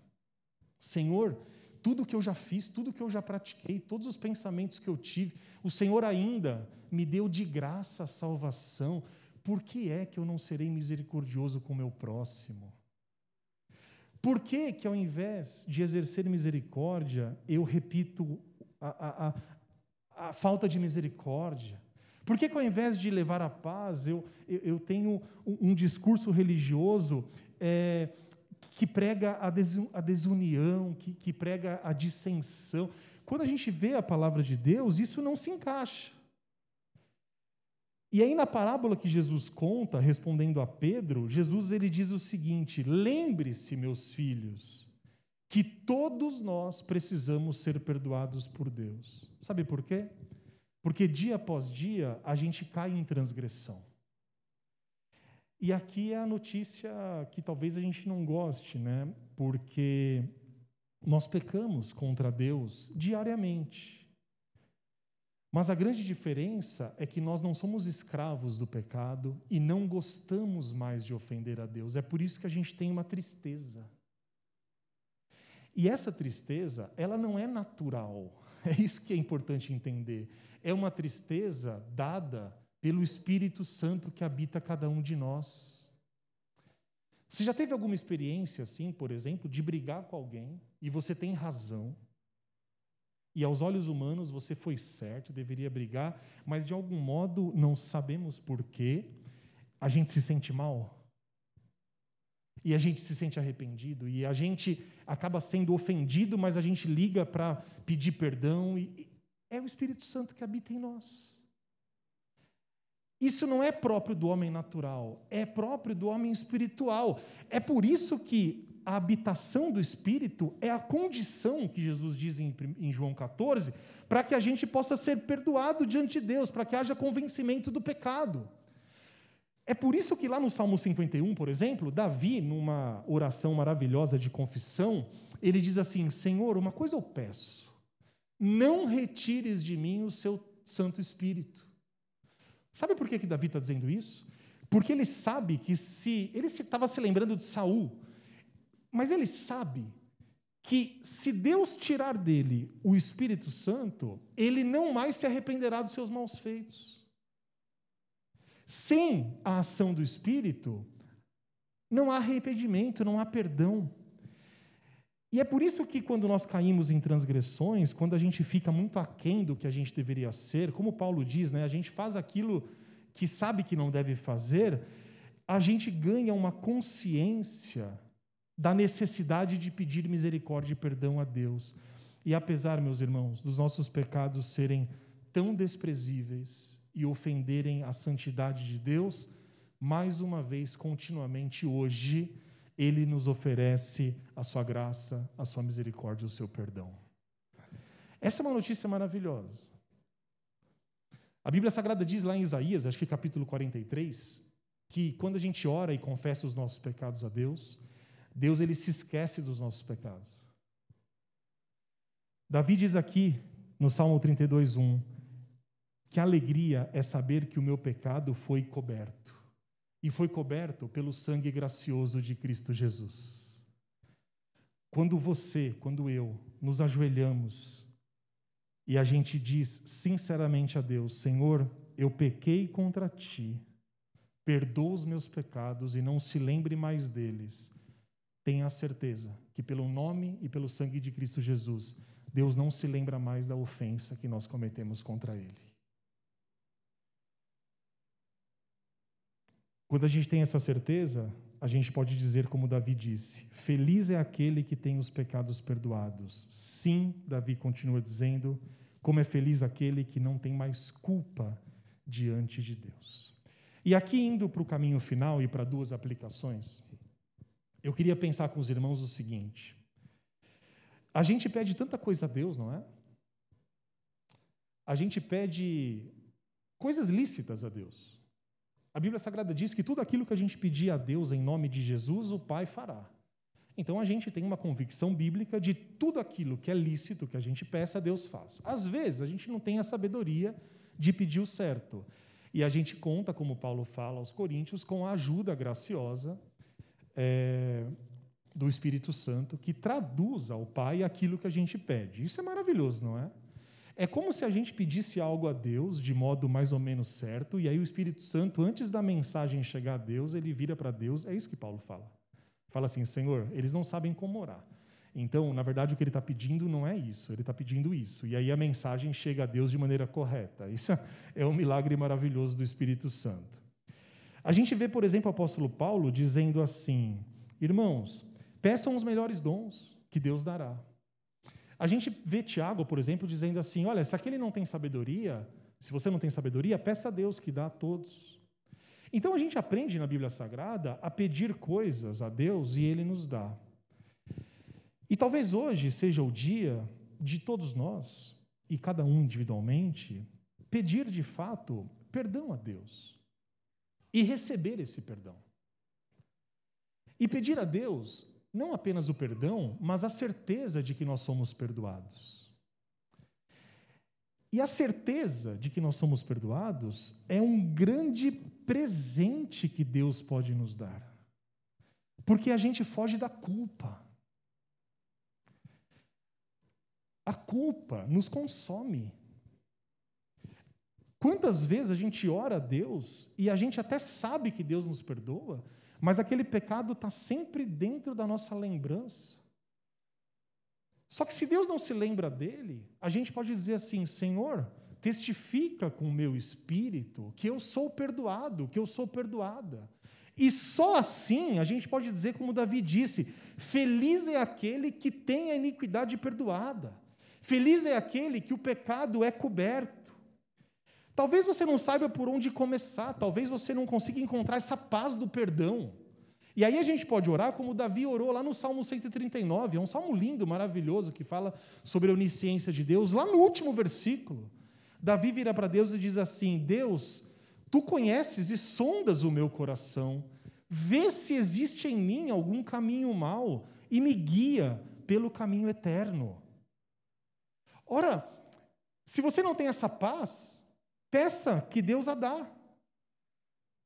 Senhor, tudo que eu já fiz, tudo que eu já pratiquei, todos os pensamentos que eu tive, o Senhor ainda me deu de graça a salvação. Por que é que eu não serei misericordioso com o meu próximo? Por que, que ao invés de exercer misericórdia, eu repito a, a, a, a falta de misericórdia? Por que, que ao invés de levar a paz, eu, eu, eu tenho um, um, discurso religioso é, que prega a, a desunião, que, que prega a dissensão? Quando a gente vê a palavra de Deus, isso não se encaixa. E aí na parábola que Jesus conta, respondendo a Pedro, Jesus ele diz o seguinte: Lembre-se, meus filhos, que todos nós precisamos ser perdoados por Deus. Sabe por quê? Porque dia após dia a gente cai em transgressão. E aqui é a notícia que talvez a gente não goste, né? Porque nós pecamos contra Deus diariamente. Mas a grande diferença é que nós não somos escravos do pecado e não gostamos mais de ofender a Deus. É por isso que a gente tem uma tristeza. E essa tristeza, ela não é natural. [LAUGHS] É isso que é importante entender. É uma tristeza dada pelo Espírito Santo que habita cada um de nós. Você já teve alguma experiência assim, por exemplo, de brigar com alguém e você tem razão, e aos olhos humanos você foi certo, deveria brigar, mas de algum modo não sabemos porquê, a gente se sente mal? E a gente se sente arrependido, e a gente acaba sendo ofendido, mas a gente liga para pedir perdão, e é o Espírito Santo que habita em nós. Isso não é próprio do homem natural, é próprio do homem espiritual. É por isso que a habitação do Espírito é a condição que Jesus diz em, em João 14, para que a gente possa ser perdoado diante de Deus, para que haja convencimento do pecado. É por isso que lá no Salmo 51, por exemplo, Davi, numa oração maravilhosa de confissão, ele diz assim: Senhor, uma coisa eu peço, não retires de mim o seu Santo Espírito. Sabe por que, que Davi está dizendo isso? Porque ele sabe que se. Ele estava se, lembrando de Saul, mas ele sabe que se Deus tirar dele o Espírito Santo, ele não mais se arrependerá dos seus maus feitos. Sem a ação do Espírito, não há arrependimento, não há perdão. E é por isso que, quando nós caímos em transgressões, quando a gente fica muito aquém do que a gente deveria ser, como Paulo diz, né, a gente faz aquilo que sabe que não deve fazer, a gente ganha uma consciência da necessidade de pedir misericórdia e perdão a Deus. E apesar, meus irmãos, dos nossos pecados serem tão desprezíveis, e ofenderem a santidade de Deus, mais uma vez, continuamente hoje, Ele nos oferece a sua graça, a sua misericórdia, o seu perdão. Essa é uma notícia maravilhosa. A Bíblia Sagrada diz lá em Isaías, acho que capítulo 43, que quando a gente ora e confessa os nossos pecados a Deus, Deus ele se esquece dos nossos pecados. Davi diz aqui no Salmo 32:1, que alegria é saber que o meu pecado foi coberto. E foi coberto pelo sangue gracioso de Cristo Jesus. Quando você, quando eu, nos ajoelhamos e a gente diz sinceramente a Deus: Senhor, eu pequei contra ti, perdoa os meus pecados e não se lembre mais deles. Tenha a certeza que, pelo nome e pelo sangue de Cristo Jesus, Deus não se lembra mais da ofensa que nós cometemos contra Ele. Quando a gente tem essa certeza, a gente pode dizer, como Davi disse: Feliz é aquele que tem os pecados perdoados. Sim, Davi continua dizendo, como é feliz aquele que não tem mais culpa diante de Deus. E aqui, indo para o caminho final e para duas aplicações, eu queria pensar com os irmãos o seguinte: a gente pede tanta coisa a Deus, não é? A gente pede coisas lícitas a Deus. A Bíblia Sagrada diz que tudo aquilo que a gente pedir a Deus em nome de Jesus, o Pai fará. Então a gente tem uma convicção bíblica de tudo aquilo que é lícito que a gente peça, Deus faz. Às vezes a gente não tem a sabedoria de pedir o certo. E a gente conta, como Paulo fala aos Coríntios, com a ajuda graciosa é, do Espírito Santo que traduz ao Pai aquilo que a gente pede. Isso é maravilhoso, não é? É como se a gente pedisse algo a Deus de modo mais ou menos certo, e aí o Espírito Santo, antes da mensagem chegar a Deus, ele vira para Deus. É isso que Paulo fala. Fala assim: Senhor, eles não sabem como orar. Então, na verdade, o que ele está pedindo não é isso, ele está pedindo isso. E aí a mensagem chega a Deus de maneira correta. Isso [LAUGHS] é um milagre maravilhoso do Espírito Santo. A gente vê, por exemplo, o apóstolo Paulo dizendo assim: Irmãos, peçam os melhores dons que Deus dará. A gente vê Tiago, por exemplo, dizendo assim: Olha, se aquele não tem sabedoria, se você não tem sabedoria, peça a Deus que dá a todos. Então a gente aprende na Bíblia Sagrada a pedir coisas a Deus e Ele nos dá. E talvez hoje seja o dia de todos nós, e cada um individualmente, pedir de fato perdão a Deus e receber esse perdão. E pedir a Deus não apenas o perdão, mas a certeza de que nós somos perdoados. E a certeza de que nós somos perdoados é um grande presente que Deus pode nos dar. Porque a gente foge da culpa. A culpa nos consome. Quantas vezes a gente ora a Deus e a gente até sabe que Deus nos perdoa, mas aquele pecado está sempre dentro da nossa lembrança. Só que se Deus não se lembra dele, a gente pode dizer assim: Senhor, testifica com o meu espírito que eu sou perdoado, que eu sou perdoada. E só assim a gente pode dizer, como Davi disse: Feliz é aquele que tem a iniquidade perdoada, feliz é aquele que o pecado é coberto. Talvez você não saiba por onde começar, talvez você não consiga encontrar essa paz do perdão. E aí a gente pode orar como Davi orou lá no Salmo 139, é um salmo lindo, maravilhoso, que fala sobre a onisciência de Deus, lá no último versículo. Davi vira para Deus e diz assim: Deus, tu conheces e sondas o meu coração, vê se existe em mim algum caminho mau e me guia pelo caminho eterno. Ora, se você não tem essa paz, peça que Deus a dá.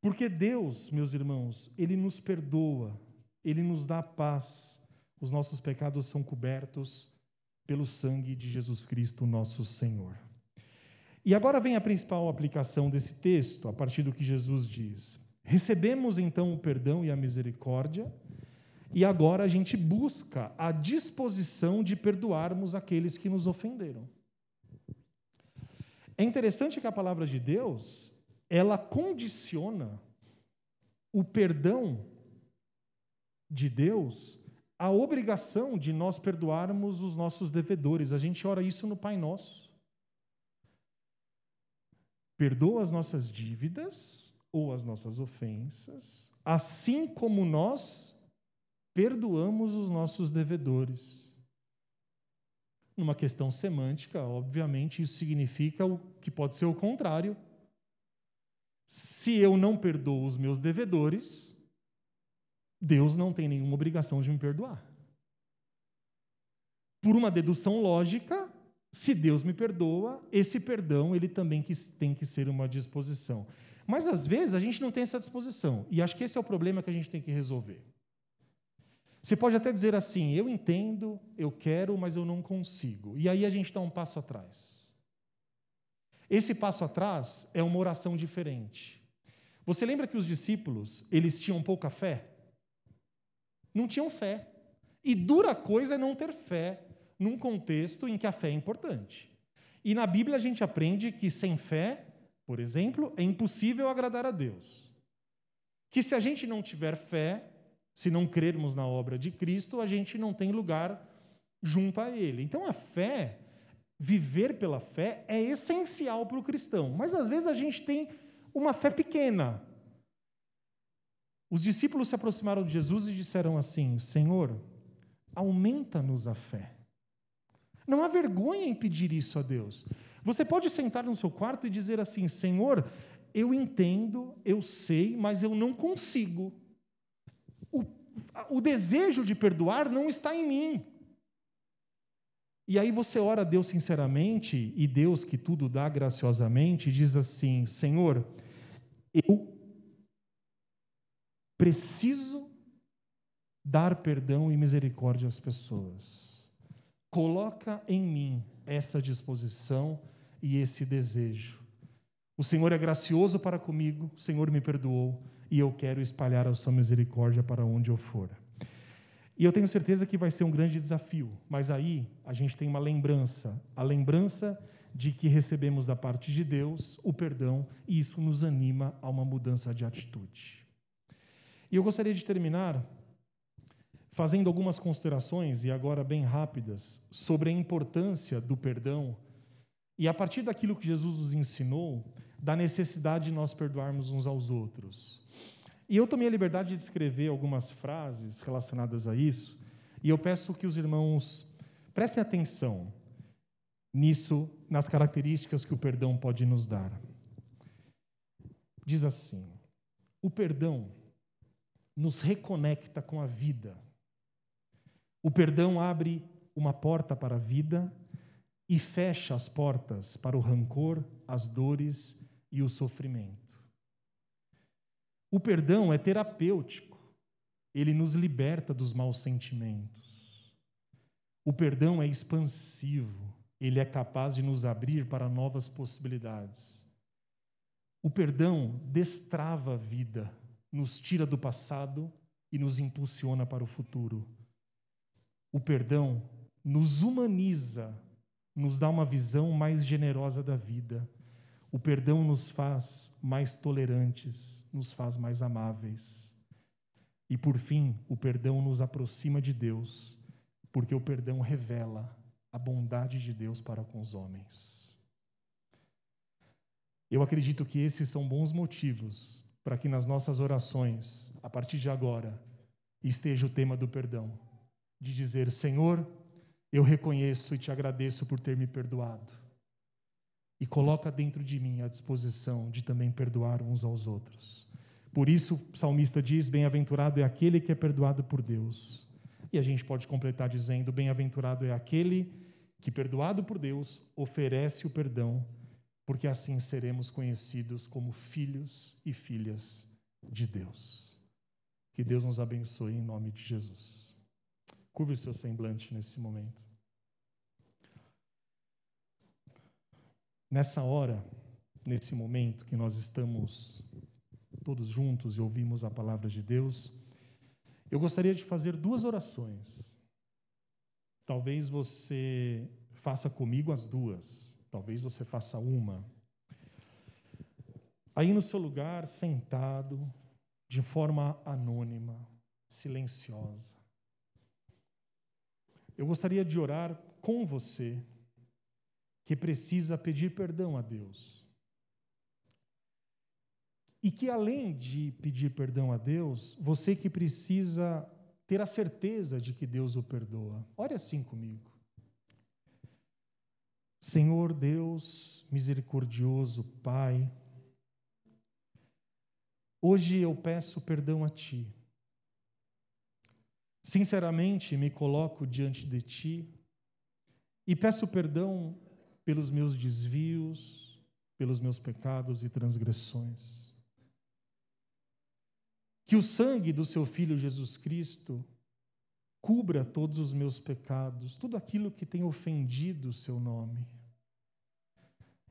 Porque Deus, meus irmãos, Ele nos perdoa, Ele nos dá paz, os nossos pecados são cobertos pelo sangue de Jesus Cristo, nosso Senhor. E agora vem a principal aplicação desse texto, a partir do que Jesus diz. Recebemos então o perdão e a misericórdia, e agora a gente busca a disposição de perdoarmos aqueles que nos ofenderam. É interessante que a palavra de Deus, ela condiciona o perdão de Deus à obrigação de nós perdoarmos os nossos devedores. A gente ora isso no Pai Nosso. Perdoa as nossas dívidas ou as nossas ofensas, assim como nós perdoamos os nossos devedores. Numa questão semântica, obviamente, isso significa o que pode ser o contrário. Se eu não perdoo os meus devedores, Deus não tem nenhuma obrigação de me perdoar. Por uma dedução lógica, Se Deus me perdoa, esse perdão ele também tem que ser uma disposição. Mas às vezes a gente não tem essa disposição, e acho que esse é o problema que a gente tem que resolver. Você pode até dizer assim: eu entendo, eu quero, mas eu não consigo. E aí a gente dá um passo atrás. Esse passo atrás é uma oração diferente. Você lembra que os discípulos, eles tinham pouca fé? Não tinham fé. E dura coisa é não ter fé num contexto em que a fé é importante. E na Bíblia a gente aprende que sem fé, por exemplo, é impossível agradar a Deus. Que se a gente não tiver fé, se não crermos na obra de Cristo, a gente não tem lugar junto a Ele. Então a fé, viver pela fé, é essencial para o cristão. Mas às vezes a gente tem uma fé pequena. Os discípulos se aproximaram de Jesus e disseram assim: Senhor, aumenta-nos a fé. Não há vergonha em pedir isso a Deus. Você pode sentar no seu quarto e dizer assim: Senhor, eu entendo, eu sei, mas eu não consigo. O, desejo de perdoar não está em mim. E aí você ora a Deus sinceramente, e Deus, que tudo dá graciosamente, diz assim: Senhor, eu preciso dar perdão e misericórdia às pessoas. Coloca em mim essa disposição e esse desejo. O Senhor é gracioso para comigo, o Senhor me perdoou e eu quero espalhar a sua misericórdia para onde eu for. E eu tenho certeza que vai ser um grande desafio, mas aí a gente tem uma lembrança, a lembrança de que recebemos da parte de Deus o perdão e isso nos anima a uma mudança de atitude. E eu gostaria de terminar fazendo algumas considerações, e agora bem rápidas, sobre a importância do perdão e a partir daquilo que Jesus nos ensinou, da necessidade de nós perdoarmos uns aos outros. E eu tomei a liberdade de escrever algumas frases relacionadas a isso, e eu peço que os irmãos prestem atenção nisso, nas características que o perdão pode nos dar. Diz assim: o perdão nos reconecta com a vida. O perdão abre uma porta para a vida e fecha as portas para o rancor, as dores e o sofrimento. O perdão é terapêutico, ele nos liberta dos maus sentimentos. O perdão é expansivo, ele é capaz de nos abrir para novas possibilidades. O perdão destrava a vida, nos tira do passado e nos impulsiona para o futuro. O perdão nos humaniza, nos dá uma visão mais generosa da vida. O perdão nos faz mais tolerantes, nos faz mais amáveis. E por fim, o perdão nos aproxima de Deus, porque o perdão revela a bondade de Deus para com os homens. Eu acredito que esses são bons motivos para que nas nossas orações, a partir de agora, esteja o tema do perdão, de dizer: Senhor, eu reconheço e te agradeço por ter me perdoado. E coloca dentro de mim a disposição de também perdoar uns aos outros. Por isso, o salmista diz: Bem-aventurado é aquele que é perdoado por Deus. E a gente pode completar dizendo: Bem-aventurado é aquele que, perdoado por Deus, oferece o perdão porque assim seremos conhecidos como filhos e filhas de Deus. Que Deus nos abençoe em nome de Jesus. Curve o seu semblante nesse momento. Nessa hora, nesse momento que nós estamos todos juntos e ouvimos a palavra de Deus, eu gostaria de fazer duas orações. Talvez você faça comigo as duas. Talvez você faça uma. Aí no seu lugar, sentado, de forma anônima, silenciosa. Eu gostaria de orar com você, que precisa pedir perdão a Deus. E que além de pedir perdão a Deus, você que precisa ter a certeza de que Deus o perdoa. Ore assim comigo. Senhor Deus misericordioso, Pai, hoje eu peço perdão a Ti. Sinceramente me coloco diante de Ti e peço perdão pelos meus desvios, pelos meus pecados e transgressões. Que o sangue do seu Filho Jesus Cristo cubra todos os meus pecados, tudo aquilo que tem ofendido o seu nome.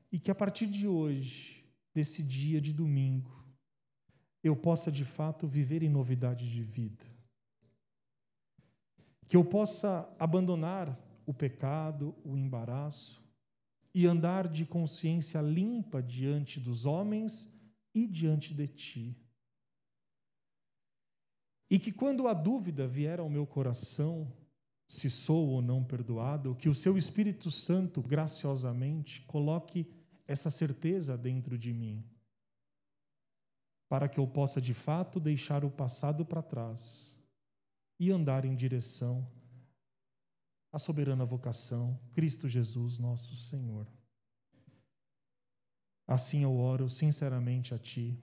E que a partir de hoje, desse dia de domingo, eu possa de fato viver em novidade de vida. Que eu possa abandonar o pecado, o embaraço e andar de consciência limpa diante dos homens e diante de ti. E que quando a dúvida vier ao meu coração, se sou ou não perdoado, que o seu Espírito Santo graciosamente coloque essa certeza dentro de mim, para que eu possa de fato deixar o passado para trás e andar em direção à soberana vocação, Cristo Jesus, nosso Senhor. Assim eu oro sinceramente a Ti,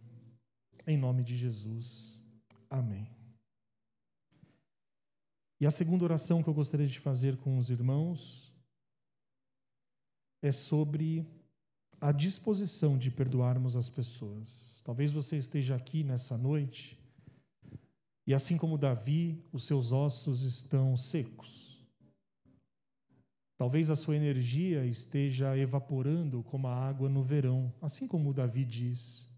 em nome de Jesus. Amém. E a segunda oração que eu gostaria de fazer com os irmãos é sobre a disposição de perdoarmos as pessoas. Talvez você esteja aqui nessa noite e, assim como Davi, os seus ossos estão secos. Talvez a sua energia esteja evaporando como a água no verão, assim como Davi diz.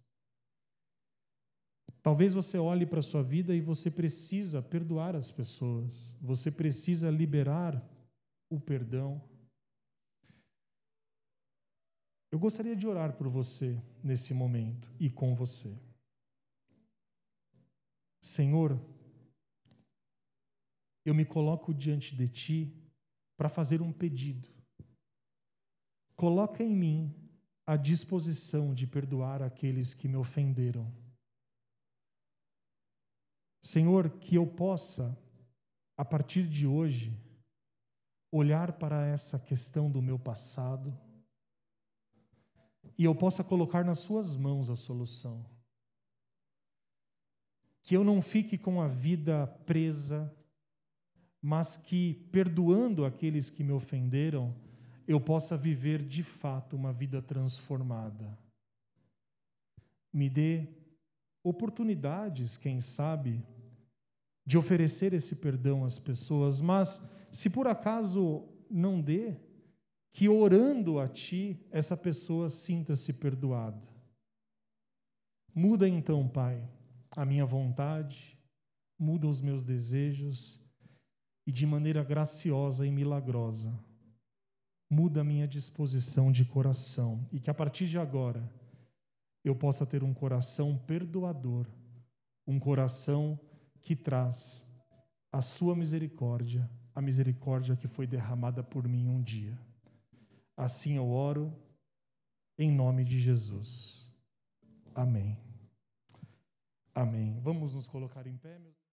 Talvez você olhe para a sua vida e você precisa perdoar as pessoas, você precisa liberar o perdão. Eu gostaria de orar por você nesse momento e com você. Senhor, eu me coloco diante de Ti para fazer um pedido. Coloca em mim a disposição de perdoar aqueles que me ofenderam Senhor, que eu possa, a partir de hoje, olhar para essa questão do meu passado e eu possa colocar nas Suas mãos a solução. Que eu não fique com a vida presa, mas que, perdoando aqueles que me ofenderam, eu possa viver de fato uma vida transformada. Me dê oportunidades, quem sabe, de oferecer esse perdão às pessoas, mas se por acaso não dê, que orando a Ti, essa pessoa sinta-se perdoada. Muda então, Pai, a minha vontade, muda os meus desejos e de maneira graciosa e milagrosa, muda a minha disposição de coração e que a partir de agora eu possa ter um coração perdoador, um coração que traz a sua misericórdia, a misericórdia que foi derramada por mim um dia. Assim eu oro, em nome de Jesus. Amém. Amém. Vamos nos colocar em pé, meus